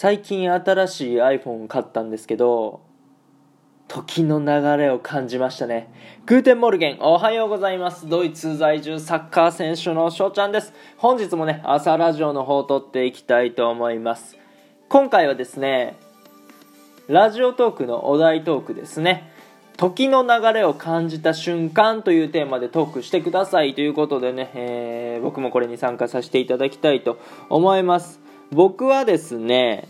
最近新しい iPhone 買ったんですけど、時の流れを感じましたね。 Guten Morgen、おはようございます。ドイツ在住サッカー選手の翔ちゃんです。本日もね、朝ラジオの方を撮っていきたいと思います。今回はですね、ラジオトークのお題トークですね。時の流れを感じた瞬間というテーマでトークしてくださいということでね、えー、僕もこれに参加させていただきたいと思います。僕はですね、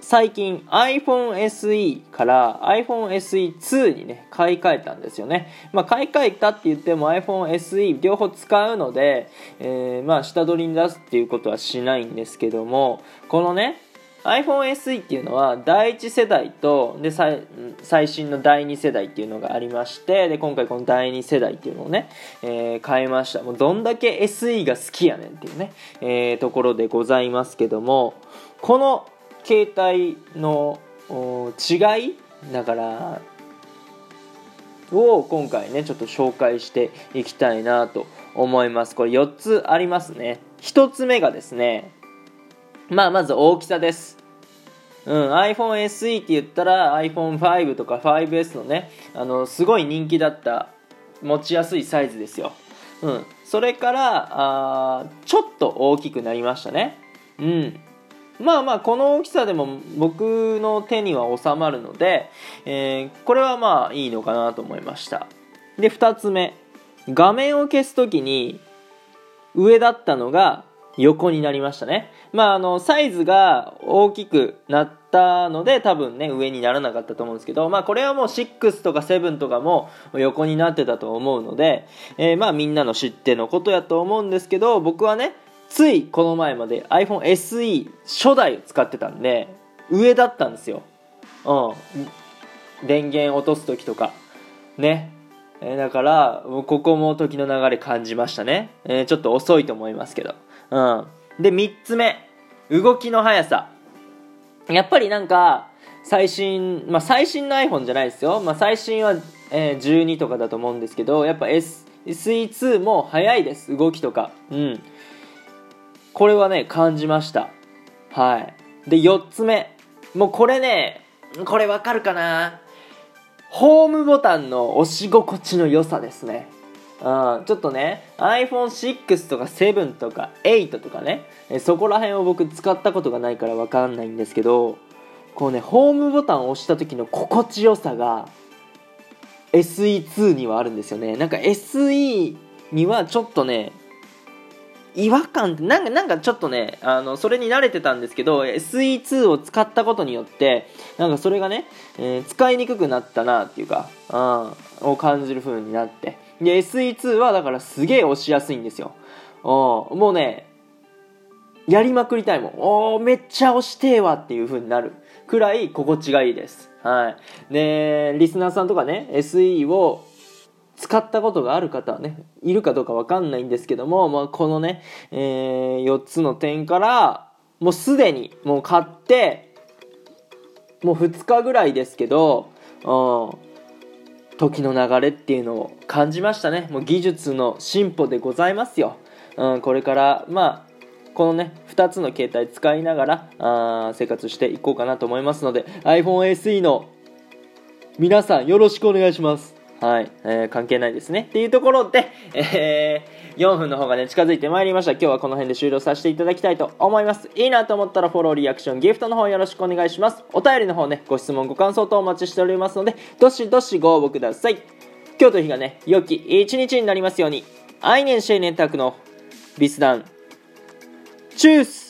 最近 iPhone SE から iPhone SE2 にね、買い替えたんですよね。まあ、買い替えたって言っても iPhone SE 両方使うので、えー、まあ、下取りに出すっていうことはしないんですけども、このね、iPhone SE っていうのは第1世代とで最最新の第2世代っていうのがありましてで今回この第2世代っていうのをね、えー、買いました。もうどんだけ SE が好きやねんっていうね、えー、ところでございますけどもこの携帯の違いだからを今回ねちょっと紹介していきたいなと思います。これ4つありますね。1つ目がですねまあまず大きさです。うん、iPhone SE って言ったら iPhone5 とか 5S のねあのすごい人気だった持ちやすいサイズですよ、うん、それからあちょっと大きくなりましたね。うん。まあまあこの大きさでも僕の手には収まるので、えー、これはまあいいのかなと思いました。で2つ目。画面を消す時に上だったのが横になりましたね。まああのサイズが大きくなったので多分ね上にならなかったと思うんですけどまあこれはもう6とか7とかも横になってたと思うので、えー、まあみんなの知ってのことやと思うんですけど僕はねついこの前まで iPhone SE 初代を使ってたんで上だったんですよ。うん。電源落とす時とか。ね。えー、だからここも時の流れ感じましたね、えー、ちょっと遅いと思いますけど。うんで3つ目動きの速さやっぱりなんか最新まあ最新の iPhone じゃないですよ、まあ、最新は、えー、12とかだと思うんですけどやっぱ S SE2 も速いです動きとかうんこれはね、感じました。はい。で、4つ目。もうこれね、これわかるかなホームボタンの押し心地の良さですね。うん、ちょっとね、iPhone6 とか7とか8とかね、そこら辺を僕使ったことがないからわかんないんですけど、こうね、ホームボタンを押した時の心地よさが SE2 にはあるんですよね。なんか SE にはちょっとね、違和感ってなんかなんかちょっとねあのそれに慣れてたんですけど SE2 を使ったことによってなんかそれがね、えー、使いにくくなったなっていうか、うん、を感じる風になってで SE2 はだからすげえ押しやすいんですよ。もうねやりまくりたいもん。おめっちゃ押してえわっていう風になるくらい心地がいいです。はい。でリスナーさんとかね SE を使ったことがある方はね、いるかどうかわかんないんですけども、まあ、このね、えー、4つの点から、もうすでに、もう買って、もう2日ぐらいですけど、うん、時の流れっていうのを感じましたね。もう技術の進歩でございますよ。うん、これから、まあ、このね、2つの携帯使いながら、あ生活していこうかなと思いますので、iPhone SE の皆さんよろしくお願いします。はい、えー、関係ないですね。っていうところで、えー、4分の方がね、近づいてまいりました。今日はこの辺で終了させていただきたいと思います。いいなと思ったらフォロー、リアクション、ギフトの方よろしくお願いします。お便りの方ね、ご質問、ご感想等お待ちしておりますので、どしどしご応募ください。今日という日がね、良き一日になりますように、アイネンシェイネンタクのビスダン、チュース